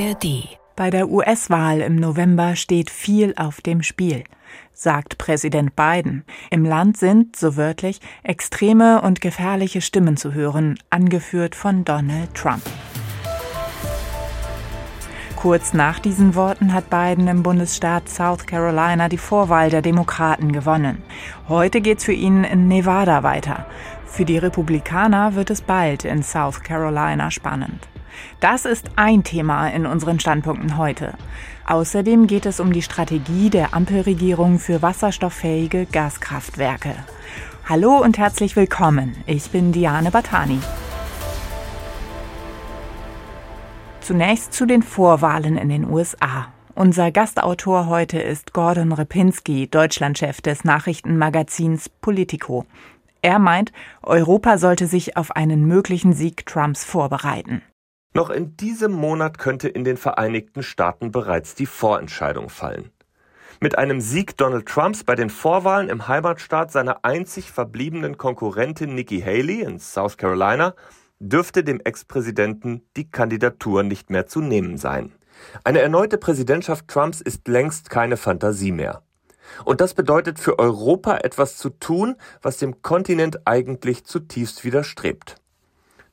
ARD. Bei der US-Wahl im November steht viel auf dem Spiel, sagt Präsident Biden. Im Land sind, so wörtlich, extreme und gefährliche Stimmen zu hören, angeführt von Donald Trump. Kurz nach diesen Worten hat Biden im Bundesstaat South Carolina die Vorwahl der Demokraten gewonnen. Heute geht's für ihn in Nevada weiter. Für die Republikaner wird es bald in South Carolina spannend. Das ist ein Thema in unseren Standpunkten heute. Außerdem geht es um die Strategie der Ampelregierung für wasserstofffähige Gaskraftwerke. Hallo und herzlich willkommen. Ich bin Diane Batani. Zunächst zu den Vorwahlen in den USA. Unser Gastautor heute ist Gordon Repinski, Deutschlandchef des Nachrichtenmagazins Politico. Er meint, Europa sollte sich auf einen möglichen Sieg Trumps vorbereiten. Noch in diesem Monat könnte in den Vereinigten Staaten bereits die Vorentscheidung fallen. Mit einem Sieg Donald Trumps bei den Vorwahlen im Heimatstaat seiner einzig verbliebenen Konkurrentin Nikki Haley in South Carolina dürfte dem Ex-Präsidenten die Kandidatur nicht mehr zu nehmen sein. Eine erneute Präsidentschaft Trumps ist längst keine Fantasie mehr. Und das bedeutet für Europa etwas zu tun, was dem Kontinent eigentlich zutiefst widerstrebt.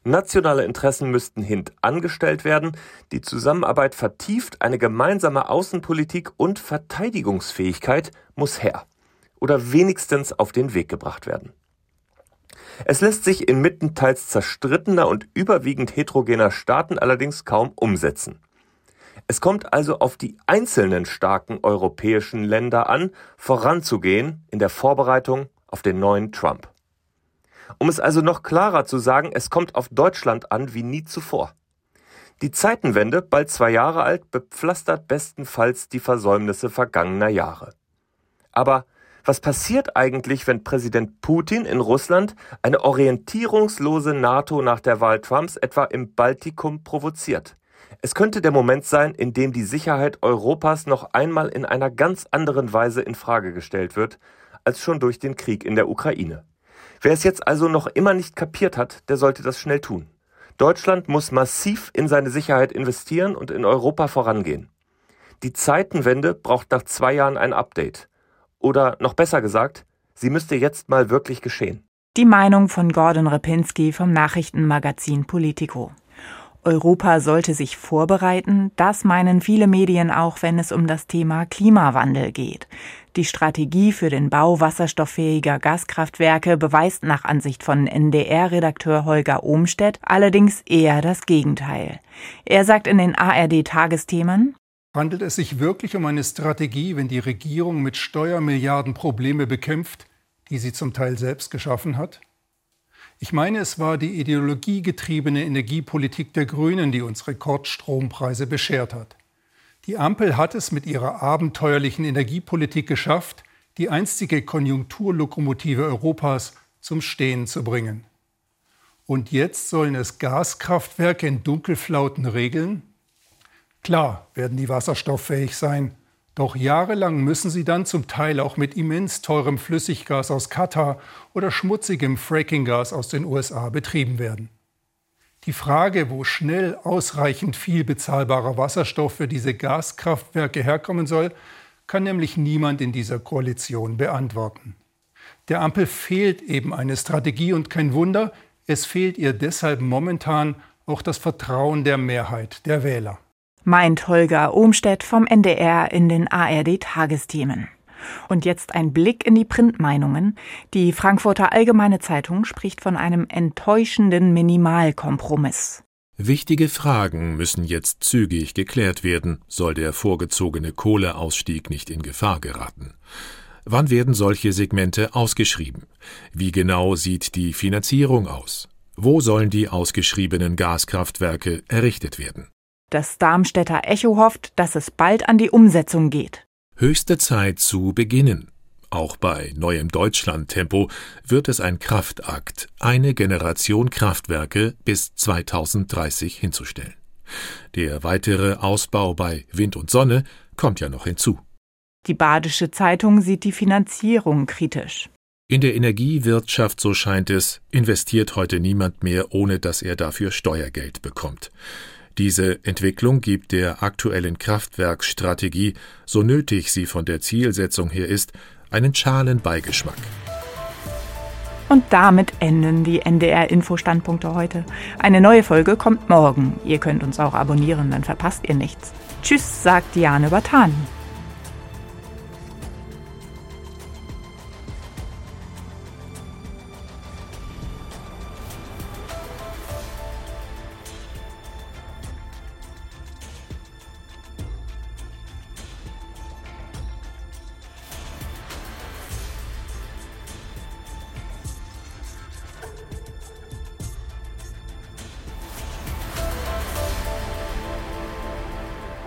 Nationale Interessen müssten hintangestellt werden, die Zusammenarbeit vertieft, eine gemeinsame Außenpolitik und Verteidigungsfähigkeit muss her oder wenigstens auf den Weg gebracht werden. Es lässt sich inmitten teils zerstrittener und überwiegend heterogener Staaten allerdings kaum umsetzen. Es kommt also auf die einzelnen starken europäischen Länder an, voranzugehen in der Vorbereitung auf den neuen Trump. Um es also noch klarer zu sagen, es kommt auf Deutschland an wie nie zuvor. Die Zeitenwende, bald zwei Jahre alt, bepflastert bestenfalls die Versäumnisse vergangener Jahre. Aber was passiert eigentlich, wenn Präsident Putin in Russland eine orientierungslose NATO nach der Wahl Trumps etwa im Baltikum provoziert? Es könnte der Moment sein, in dem die Sicherheit Europas noch einmal in einer ganz anderen Weise in Frage gestellt wird, als schon durch den Krieg in der Ukraine. Wer es jetzt also noch immer nicht kapiert hat, der sollte das schnell tun. Deutschland muss massiv in seine Sicherheit investieren und in Europa vorangehen. Die Zeitenwende braucht nach zwei Jahren ein Update. Oder noch besser gesagt, sie müsste jetzt mal wirklich geschehen. Die Meinung von Gordon Repinski vom Nachrichtenmagazin Politico. Europa sollte sich vorbereiten, das meinen viele Medien auch, wenn es um das Thema Klimawandel geht. Die Strategie für den Bau wasserstofffähiger Gaskraftwerke beweist nach Ansicht von NDR-Redakteur Holger Ohmstedt allerdings eher das Gegenteil. Er sagt in den ARD-Tagesthemen, Handelt es sich wirklich um eine Strategie, wenn die Regierung mit Steuermilliarden Probleme bekämpft, die sie zum Teil selbst geschaffen hat? Ich meine, es war die ideologiegetriebene Energiepolitik der Grünen, die uns Rekordstrompreise beschert hat. Die Ampel hat es mit ihrer abenteuerlichen Energiepolitik geschafft, die einstige Konjunkturlokomotive Europas zum Stehen zu bringen. Und jetzt sollen es Gaskraftwerke in Dunkelflauten regeln? Klar werden die wasserstofffähig sein, doch jahrelang müssen sie dann zum Teil auch mit immens teurem Flüssiggas aus Katar oder schmutzigem Frackinggas aus den USA betrieben werden. Die Frage, wo schnell ausreichend viel bezahlbarer Wasserstoff für diese Gaskraftwerke herkommen soll, kann nämlich niemand in dieser Koalition beantworten. Der Ampel fehlt eben eine Strategie und kein Wunder, es fehlt ihr deshalb momentan auch das Vertrauen der Mehrheit der Wähler meint Holger Ohmstedt vom NDR in den ARD Tagesthemen. Und jetzt ein Blick in die Printmeinungen. Die Frankfurter Allgemeine Zeitung spricht von einem enttäuschenden Minimalkompromiss. Wichtige Fragen müssen jetzt zügig geklärt werden, soll der vorgezogene Kohleausstieg nicht in Gefahr geraten. Wann werden solche Segmente ausgeschrieben? Wie genau sieht die Finanzierung aus? Wo sollen die ausgeschriebenen Gaskraftwerke errichtet werden? Das Darmstädter Echo hofft, dass es bald an die Umsetzung geht. Höchste Zeit zu beginnen. Auch bei neuem Deutschland-Tempo wird es ein Kraftakt, eine Generation Kraftwerke bis 2030 hinzustellen. Der weitere Ausbau bei Wind und Sonne kommt ja noch hinzu. Die Badische Zeitung sieht die Finanzierung kritisch. In der Energiewirtschaft, so scheint es, investiert heute niemand mehr, ohne dass er dafür Steuergeld bekommt. Diese Entwicklung gibt der aktuellen Kraftwerksstrategie, so nötig sie von der Zielsetzung her ist, einen schalen Beigeschmack. Und damit enden die NDR-Info-Standpunkte heute. Eine neue Folge kommt morgen. Ihr könnt uns auch abonnieren, dann verpasst ihr nichts. Tschüss, sagt Diane Batan.